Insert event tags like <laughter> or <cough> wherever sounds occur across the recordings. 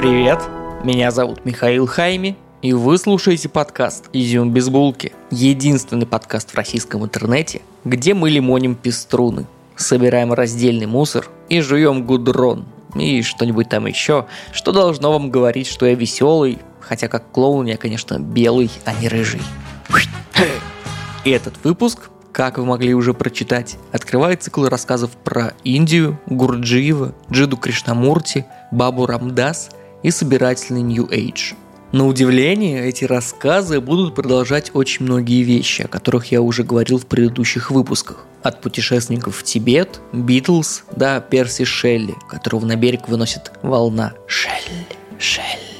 Привет, меня зовут Михаил Хайми, и вы слушаете подкаст «Изюм без булки». Единственный подкаст в российском интернете, где мы лимоним пеструны, собираем раздельный мусор и жуем гудрон, и что-нибудь там еще, что должно вам говорить, что я веселый, хотя как клоун я, конечно, белый, а не рыжий. Этот выпуск как вы могли уже прочитать, открывает цикл рассказов про Индию, Гурджиева, Джиду Кришнамурти, Бабу Рамдас и собирательный New Age. На удивление, эти рассказы будут продолжать очень многие вещи, о которых я уже говорил в предыдущих выпусках. От путешественников в Тибет, Битлз до Перси Шелли, которого на берег выносит волна. Шелли, Шелли.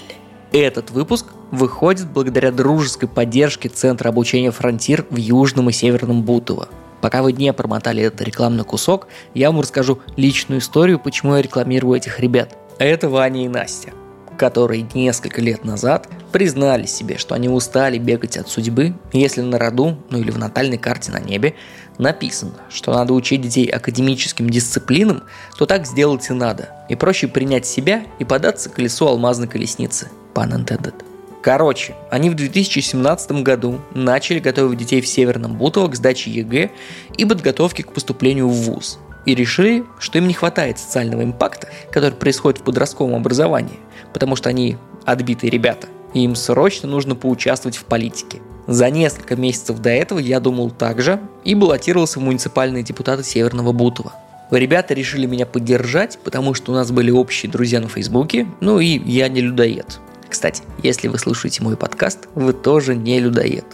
Этот выпуск выходит благодаря дружеской поддержке Центра обучения «Фронтир» в Южном и Северном Бутово. Пока вы не промотали этот рекламный кусок, я вам расскажу личную историю, почему я рекламирую этих ребят. Это Ваня и Настя, которые несколько лет назад признали себе, что они устали бегать от судьбы, если на роду, ну или в натальной карте на небе, написано, что надо учить детей академическим дисциплинам, то так сделать и надо. И проще принять себя и поддаться колесу алмазной колесницы – Pun intended. Короче, они в 2017 году начали готовить детей в Северном Бутово к сдаче ЕГЭ и подготовке к поступлению в ВУЗ. И решили, что им не хватает социального импакта, который происходит в подростковом образовании, потому что они отбитые ребята, и им срочно нужно поучаствовать в политике. За несколько месяцев до этого я думал так же и баллотировался в муниципальные депутаты Северного Бутова. Ребята решили меня поддержать, потому что у нас были общие друзья на Фейсбуке, ну и я не людоед. Кстати, если вы слушаете мой подкаст, вы тоже не людоед.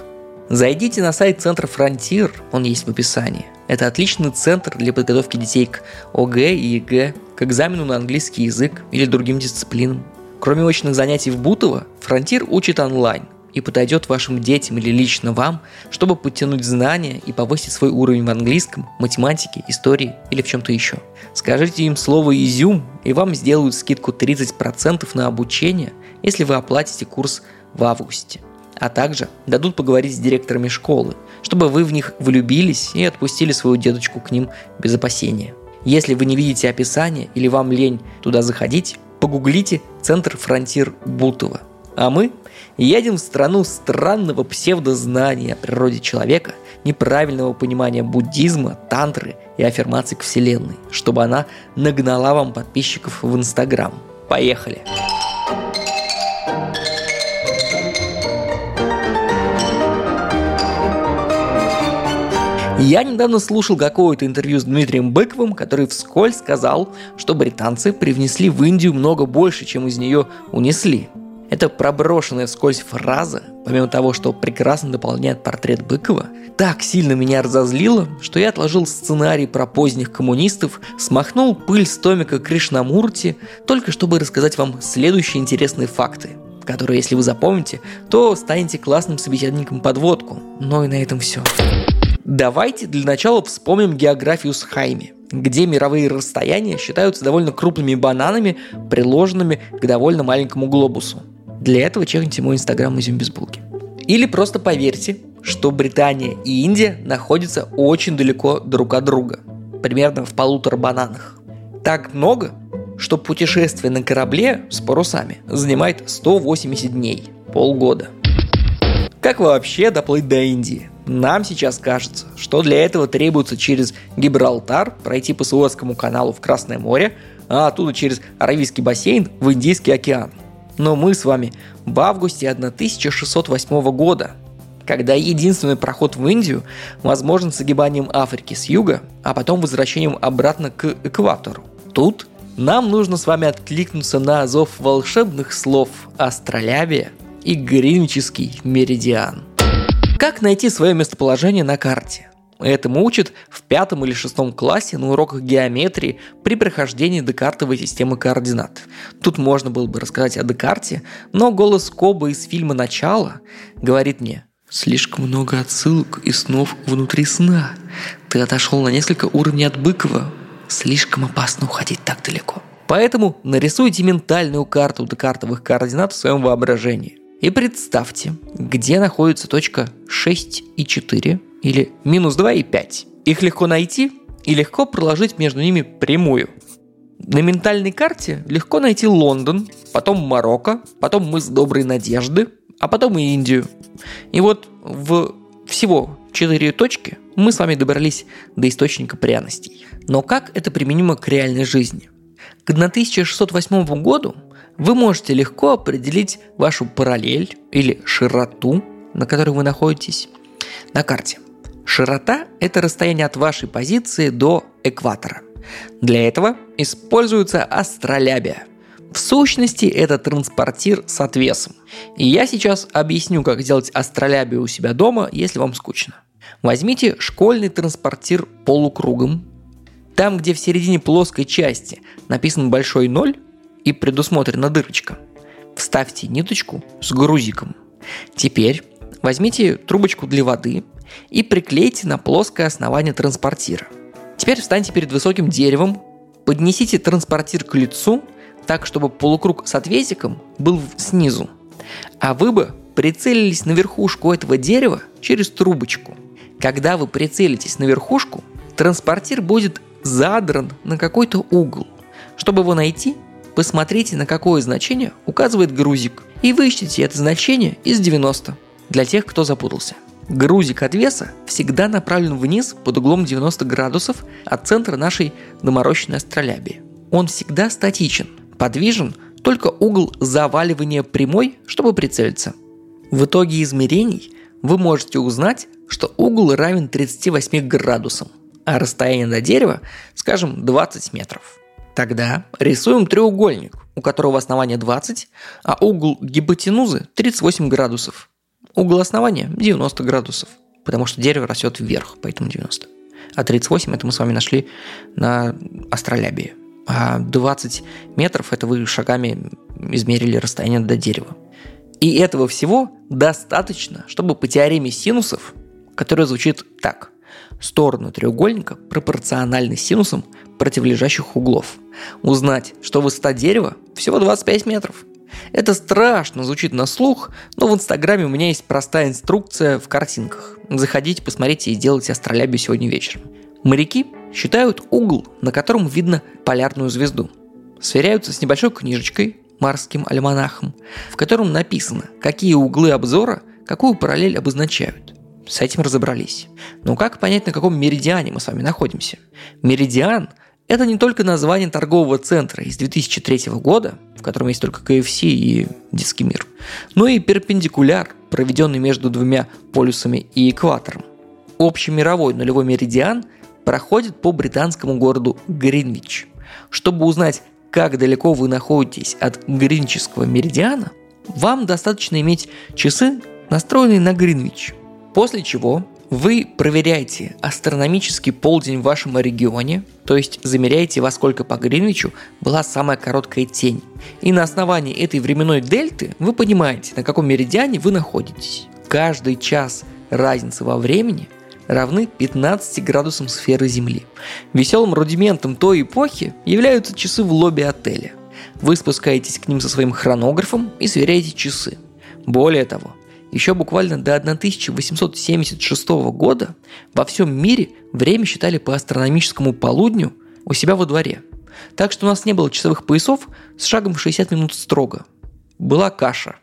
Зайдите на сайт Центра Фронтир, он есть в описании. Это отличный центр для подготовки детей к ОГЭ и ЕГЭ, к экзамену на английский язык или другим дисциплинам. Кроме очных занятий в Бутово, Фронтир учит онлайн и подойдет вашим детям или лично вам, чтобы подтянуть знания и повысить свой уровень в английском, математике, истории или в чем-то еще. Скажите им слово «изюм», и вам сделают скидку 30% на обучение – если вы оплатите курс в августе. А также дадут поговорить с директорами школы, чтобы вы в них влюбились и отпустили свою дедочку к ним без опасения. Если вы не видите описания или вам лень туда заходить, погуглите Центр Фронтир Бутова. А мы едем в страну странного псевдознания о природе человека, неправильного понимания буддизма, тантры и аффирмаций к Вселенной, чтобы она нагнала вам подписчиков в Инстаграм. Поехали! Поехали! Я недавно слушал какое-то интервью с Дмитрием Быковым, который вскользь сказал, что британцы привнесли в Индию много больше, чем из нее унесли. Эта проброшенная вскользь фраза, помимо того, что прекрасно дополняет портрет Быкова, так сильно меня разозлила, что я отложил сценарий про поздних коммунистов, смахнул пыль с томика Кришнамурти, только чтобы рассказать вам следующие интересные факты, которые, если вы запомните, то станете классным собеседником подводку. Но и на этом все. Давайте для начала вспомним географию с Хайми, где мировые расстояния считаются довольно крупными бананами, приложенными к довольно маленькому глобусу. Для этого чекните мой инстаграм изюм без булки. Или просто поверьте, что Британия и Индия находятся очень далеко друг от друга, примерно в полутора бананах. Так много, что путешествие на корабле с парусами занимает 180 дней, полгода. Как вообще доплыть до Индии? Нам сейчас кажется, что для этого требуется через Гибралтар пройти по Суэцкому каналу в Красное море, а оттуда через Аравийский бассейн в Индийский океан. Но мы с вами в августе 1608 года, когда единственный проход в Индию возможен с огибанием Африки с юга, а потом возвращением обратно к экватору. Тут нам нужно с вами откликнуться на зов волшебных слов «Астролябия» и «Гринвичский меридиан». Как найти свое местоположение на карте? Этому учат в пятом или шестом классе на уроках геометрии при прохождении декартовой системы координат. Тут можно было бы рассказать о Декарте, но голос Коба из фильма «Начало» говорит мне «Слишком много отсылок и снов внутри сна. Ты отошел на несколько уровней от Быкова. Слишком опасно уходить так далеко». Поэтому нарисуйте ментальную карту декартовых координат в своем воображении – и представьте, где находится точка 6 и 4 или минус 2 и 5. Их легко найти и легко проложить между ними прямую. На ментальной карте легко найти Лондон, потом Марокко, потом мыс Доброй Надежды, а потом и Индию. И вот в всего четыре точки мы с вами добрались до источника пряностей. Но как это применимо к реальной жизни? К 1608 году вы можете легко определить вашу параллель или широту, на которой вы находитесь, на карте. Широта – это расстояние от вашей позиции до экватора. Для этого используется астролябия. В сущности, это транспортир с отвесом. И я сейчас объясню, как сделать астролябию у себя дома, если вам скучно. Возьмите школьный транспортир полукругом. Там, где в середине плоской части написан большой ноль и предусмотрена дырочка, вставьте ниточку с грузиком. Теперь возьмите трубочку для воды и приклейте на плоское основание транспортира. Теперь встаньте перед высоким деревом, поднесите транспортир к лицу, так, чтобы полукруг с отвесиком был снизу. А вы бы прицелились на верхушку этого дерева через трубочку. Когда вы прицелитесь на верхушку, транспортир будет задран на какой-то угол. Чтобы его найти, посмотрите, на какое значение указывает грузик, и выищите это значение из 90 для тех, кто запутался. Грузик от веса всегда направлен вниз под углом 90 градусов от центра нашей доморощенной астролябии. Он всегда статичен, подвижен только угол заваливания прямой, чтобы прицелиться. В итоге измерений вы можете узнать, что угол равен 38 градусам, а расстояние до дерева, скажем, 20 метров. Тогда рисуем треугольник, у которого основание 20, а угол гипотенузы 38 градусов. Угол основания 90 градусов, потому что дерево растет вверх, поэтому 90. А 38 это мы с вами нашли на астролябии. А 20 метров это вы шагами измерили расстояние до дерева. И этого всего достаточно, чтобы по теореме синусов, которая звучит так. Стороны треугольника пропорциональны синусам противолежащих углов. Узнать, что высота дерева всего 25 метров – это страшно звучит на слух, но в Инстаграме у меня есть простая инструкция в картинках. Заходите, посмотрите и сделайте астролябию сегодня вечером. Моряки считают угол, на котором видно полярную звезду. Сверяются с небольшой книжечкой, морским альманахом, в котором написано, какие углы обзора какую параллель обозначают. С этим разобрались. Но как понять, на каком меридиане мы с вами находимся? Меридиан – это не только название торгового центра из 2003 года, в котором есть только KFC и детский мир, но и перпендикуляр, проведенный между двумя полюсами и экватором. Общемировой нулевой меридиан проходит по британскому городу Гринвич. Чтобы узнать, как далеко вы находитесь от гринческого меридиана, вам достаточно иметь часы, настроенные на Гринвич. После чего вы проверяете астрономический полдень в вашем регионе, то есть замеряете, во сколько по Гринвичу была самая короткая тень. И на основании этой временной дельты вы понимаете, на каком меридиане вы находитесь. Каждый час разницы во времени равны 15 градусам сферы Земли. Веселым рудиментом той эпохи являются часы в лобби отеля. Вы спускаетесь к ним со своим хронографом и сверяете часы. Более того, еще буквально до 1876 года во всем мире время считали по астрономическому полудню у себя во дворе. Так что у нас не было часовых поясов с шагом в 60 минут строго. Была каша.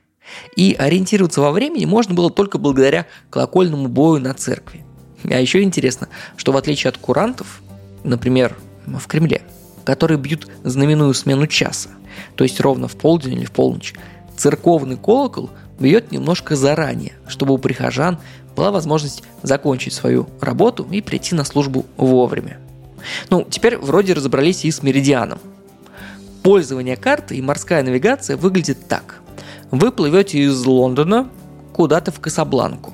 И ориентироваться во времени можно было только благодаря колокольному бою на церкви. А еще интересно, что в отличие от курантов, например, в Кремле, которые бьют знаменную смену часа, то есть ровно в полдень или в полночь, церковный колокол – бьет немножко заранее, чтобы у прихожан была возможность закончить свою работу и прийти на службу вовремя. Ну, теперь вроде разобрались и с меридианом. Пользование карты и морская навигация выглядит так. Вы плывете из Лондона куда-то в Касабланку,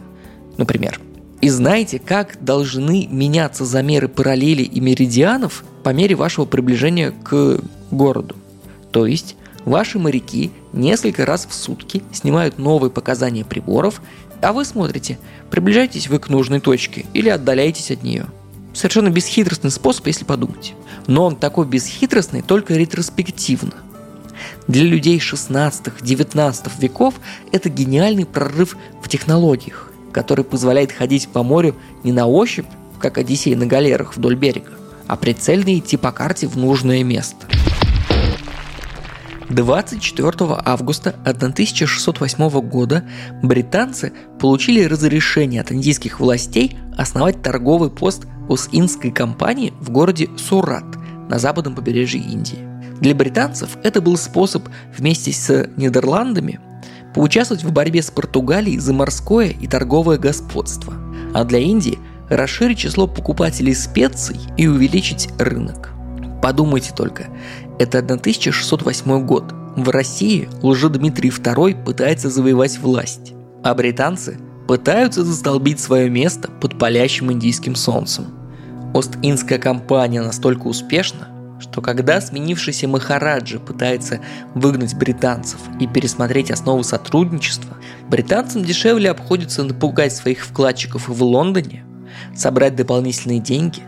например, и знаете, как должны меняться замеры параллели и меридианов по мере вашего приближения к городу. То есть Ваши моряки несколько раз в сутки снимают новые показания приборов, а вы смотрите, приближаетесь вы к нужной точке или отдаляетесь от нее. Совершенно бесхитростный способ, если подумать. Но он такой бесхитростный только ретроспективно. Для людей 16-19 веков это гениальный прорыв в технологиях, который позволяет ходить по морю не на ощупь, как Одиссей на галерах вдоль берега, а прицельно идти по карте в нужное место – 24 августа 1608 года британцы получили разрешение от индийских властей основать торговый пост Ос-Индской компании в городе Сурат на западном побережье Индии. Для британцев это был способ вместе с Нидерландами поучаствовать в борьбе с Португалией за морское и торговое господство, а для Индии расширить число покупателей специй и увеличить рынок. Подумайте только, это 1608 год. В России Лжедмитрий II пытается завоевать власть, а британцы пытаются застолбить свое место под палящим индийским солнцем. Ост-Индская компания настолько успешна, что когда сменившийся Махараджа пытается выгнать британцев и пересмотреть основы сотрудничества, британцам дешевле обходится напугать своих вкладчиков в Лондоне, собрать дополнительные деньги,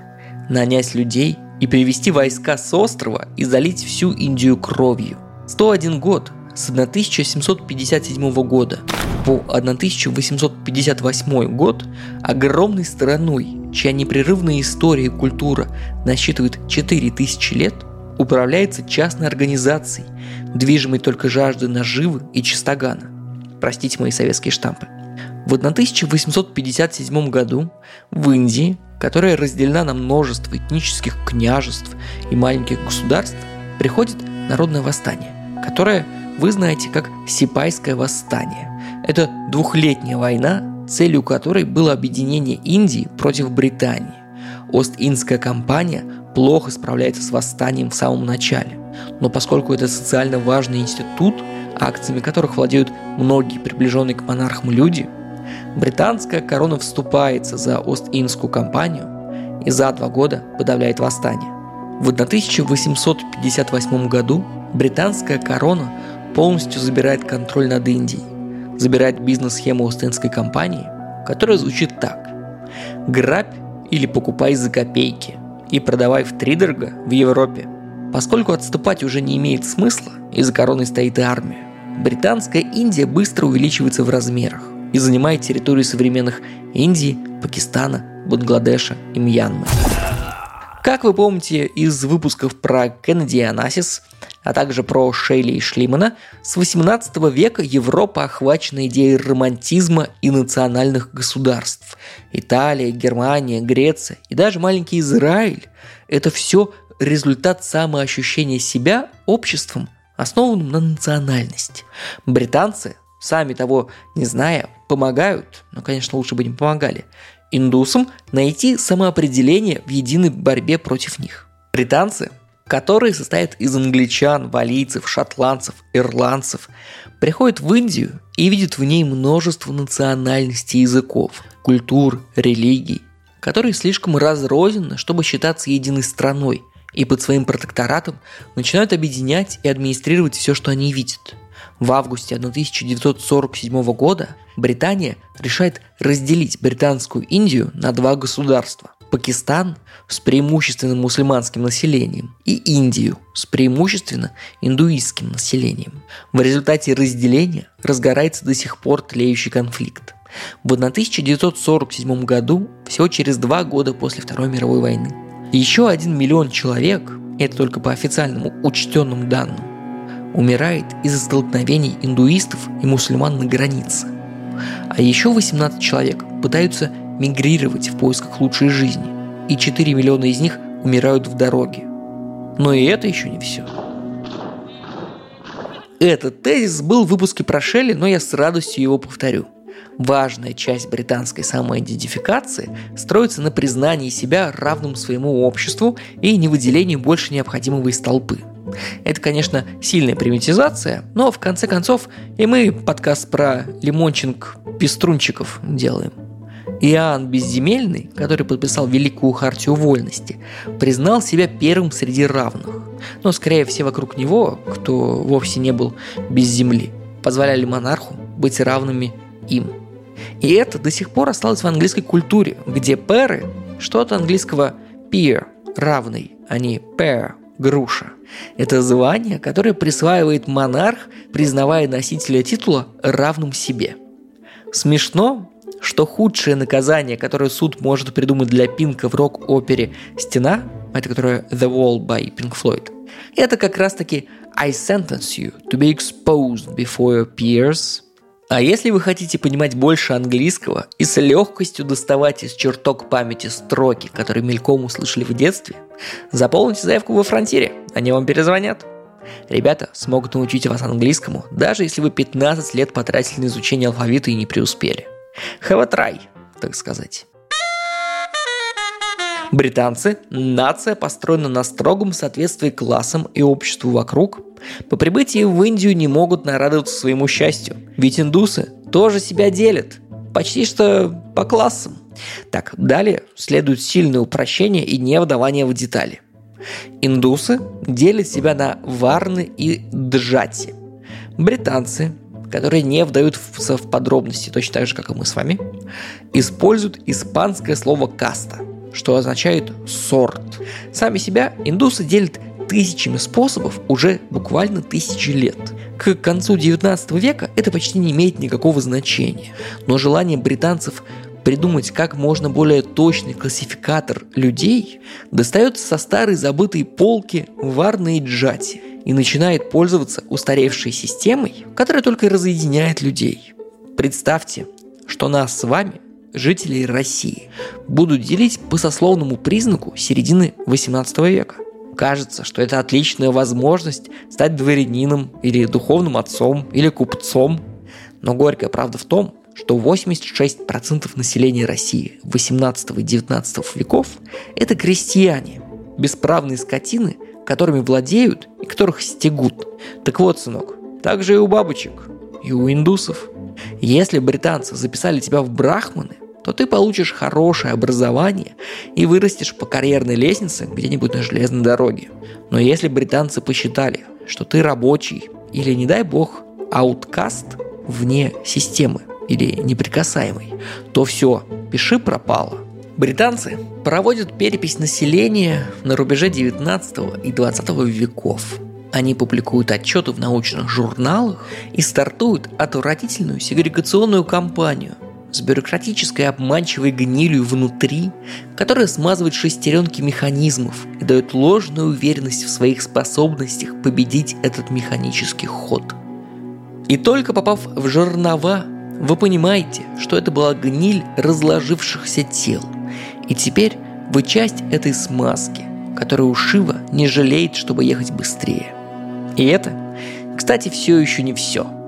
нанять людей – и привести войска с острова и залить всю Индию кровью. 101 год с 1757 года по 1858 год огромной страной, чья непрерывная история и культура насчитывает 4000 лет, управляется частной организацией, движимой только жаждой наживы и чистогана. Простите мои советские штампы. В 1857 году в Индии которая разделена на множество этнических княжеств и маленьких государств, приходит народное восстание, которое вы знаете как Сипайское восстание. Это двухлетняя война, целью которой было объединение Индии против Британии. Ост-Индская компания плохо справляется с восстанием в самом начале, но поскольку это социально важный институт, акциями которых владеют многие приближенные к монархам люди – британская корона вступается за Ост-Индскую компанию и за два года подавляет восстание. В 1858 году британская корона полностью забирает контроль над Индией, забирает бизнес-схему Ост-Индской компании, которая звучит так. Грабь или покупай за копейки и продавай в тридорога в Европе. Поскольку отступать уже не имеет смысла, и за короной стоит армия, британская Индия быстро увеличивается в размерах и занимает территорию современных Индии, Пакистана, Бангладеша и Мьянмы. Как вы помните из выпусков про Кеннеди и Анасис, а также про Шейли и Шлимана, с 18 века Европа охвачена идеей романтизма и национальных государств. Италия, Германия, Греция и даже маленький Израиль – это все результат самоощущения себя обществом, основанным на национальности. Британцы сами того не зная, помогают, но, конечно, лучше бы не помогали, индусам найти самоопределение в единой борьбе против них. Британцы, которые состоят из англичан, валийцев, шотландцев, ирландцев, приходят в Индию и видят в ней множество национальностей языков, культур, религий, которые слишком разрознены, чтобы считаться единой страной, и под своим протекторатом начинают объединять и администрировать все, что они видят – в августе 1947 года Британия решает разделить британскую Индию на два государства. Пакистан с преимущественно мусульманским населением и Индию с преимущественно индуистским населением. В результате разделения разгорается до сих пор тлеющий конфликт. В 1947 году, всего через два года после Второй мировой войны, еще один миллион человек, это только по официальному учтенным данным, умирает из-за столкновений индуистов и мусульман на границе. А еще 18 человек пытаются мигрировать в поисках лучшей жизни, и 4 миллиона из них умирают в дороге. Но и это еще не все. Этот тезис был в выпуске про Шелли, но я с радостью его повторю. Важная часть британской самоидентификации строится на признании себя равным своему обществу и невыделении больше необходимого из толпы – это, конечно, сильная примитизация, но в конце концов и мы подкаст про лимончинг пеструнчиков делаем. Иоанн Безземельный, который подписал Великую Хартию Вольности, признал себя первым среди равных. Но, скорее, все вокруг него, кто вовсе не был без земли, позволяли монарху быть равными им. И это до сих пор осталось в английской культуре, где пэры – что-то английского peer – равный, а не pair груша. Это звание, которое присваивает монарх, признавая носителя титула равным себе. Смешно, что худшее наказание, которое суд может придумать для Пинка в рок-опере «Стена», это которая «The Wall» by Pink Floyd, это как раз-таки I sentence you to be exposed before your peers. А если вы хотите понимать больше английского и с легкостью доставать из чертог памяти строки, которые мельком услышали в детстве, заполните заявку во фронтире, они вам перезвонят. Ребята смогут научить вас английскому, даже если вы 15 лет потратили на изучение алфавита и не преуспели. Have a try, так сказать. Британцы – нация, построена на строгом соответствии классам и обществу вокруг. По прибытии в Индию не могут нарадоваться своему счастью, ведь индусы тоже себя делят, почти что по классам. Так, далее следует сильное упрощение и не вдавание в детали. Индусы делят себя на варны и джати. Британцы, которые не вдаются в подробности, точно так же, как и мы с вами, используют испанское слово «каста», что означает «сорт». Сами себя индусы делят тысячами способов уже буквально тысячи лет. К концу 19 века это почти не имеет никакого значения, но желание британцев придумать как можно более точный классификатор людей достается со старой забытой полки варной джати и начинает пользоваться устаревшей системой, которая только разъединяет людей. Представьте, что нас с вами жителей России будут делить по сословному признаку середины 18 века. Кажется, что это отличная возможность стать дворянином или духовным отцом или купцом. Но горькая правда в том, что 86% населения России 18 и 19 веков – это крестьяне, бесправные скотины, которыми владеют и которых стегут. Так вот, сынок, так же и у бабочек, и у индусов. Если британцы записали тебя в брахманы, то ты получишь хорошее образование и вырастешь по карьерной лестнице где-нибудь на железной дороге. Но если британцы посчитали, что ты рабочий или, не дай бог, ауткаст вне системы или неприкасаемый, то все, пиши пропало. Британцы проводят перепись населения на рубеже 19 и 20 веков. Они публикуют отчеты в научных журналах и стартуют отвратительную сегрегационную кампанию – с бюрократической обманчивой гнилью внутри, которая смазывает шестеренки механизмов и дает ложную уверенность в своих способностях победить этот механический ход. И только попав в жернова, вы понимаете, что это была гниль разложившихся тел. И теперь вы часть этой смазки, которую Шива не жалеет, чтобы ехать быстрее. И это, кстати, все еще не все –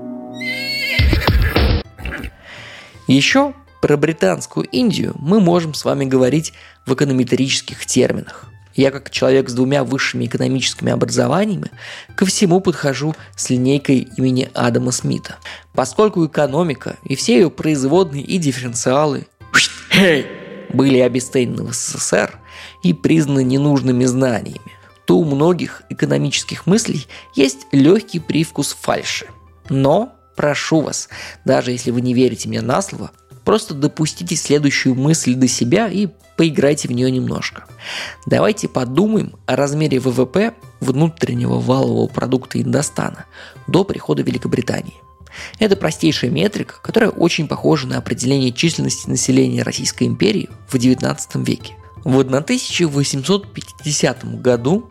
еще про британскую Индию мы можем с вами говорить в эконометрических терминах. Я как человек с двумя высшими экономическими образованиями ко всему подхожу с линейкой имени Адама Смита. Поскольку экономика и все ее производные и дифференциалы <sniffs> были обесценены в СССР и признаны ненужными знаниями, то у многих экономических мыслей есть легкий привкус фальши. Но Прошу вас, даже если вы не верите мне на слово, просто допустите следующую мысль до себя и поиграйте в нее немножко. Давайте подумаем о размере ВВП внутреннего валового продукта Индостана до прихода Великобритании. Это простейшая метрика, которая очень похожа на определение численности населения Российской империи в XIX веке. В 1850 году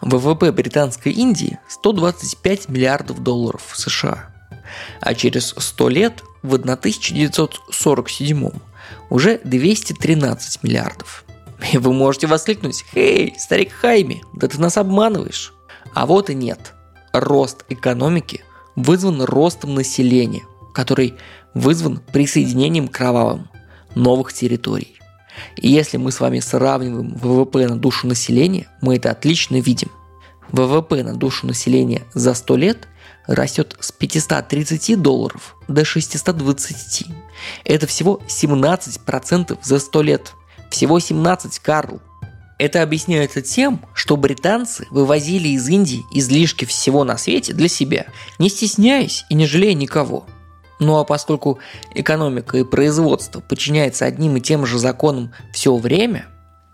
ВВП Британской Индии 125 миллиардов долларов США – а через 100 лет в 1947 уже 213 миллиардов. И вы можете воскликнуть «Эй, старик Хайми, да ты нас обманываешь!» А вот и нет. Рост экономики вызван ростом населения, который вызван присоединением кровавым новых территорий. И если мы с вами сравниваем ВВП на душу населения, мы это отлично видим. ВВП на душу населения за 100 лет растет с 530 долларов до 620. Это всего 17% за 100 лет. Всего 17, Карл. Это объясняется тем, что британцы вывозили из Индии излишки всего на свете для себя, не стесняясь и не жалея никого. Ну а поскольку экономика и производство подчиняются одним и тем же законам все время,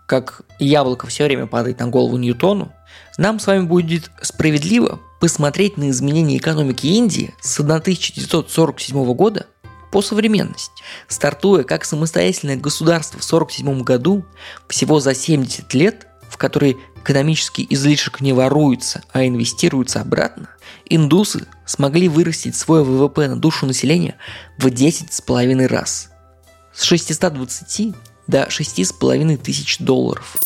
как яблоко все время падает на голову Ньютону, нам с вами будет справедливо посмотреть на изменения экономики Индии с 1947 года по современность. Стартуя как самостоятельное государство в 1947 году, всего за 70 лет, в которые экономический излишек не воруется, а инвестируется обратно, индусы смогли вырастить свой ВВП на душу населения в 10,5 раз. С 620 до 6,5 тысяч долларов.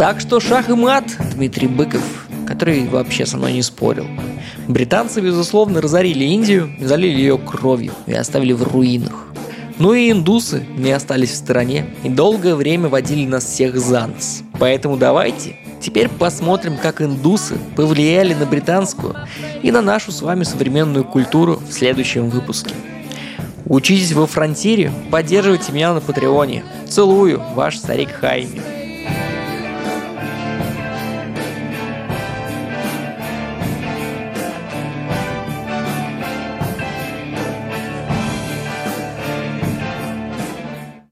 Так что шах и мат, Дмитрий Быков, который вообще со мной не спорил. Британцы, безусловно, разорили Индию, залили ее кровью и оставили в руинах. Ну и индусы не остались в стороне и долгое время водили нас всех за нос. Поэтому давайте теперь посмотрим, как индусы повлияли на британскую и на нашу с вами современную культуру в следующем выпуске. Учитесь во фронтире, поддерживайте меня на Патреоне. Целую, ваш старик Хайми.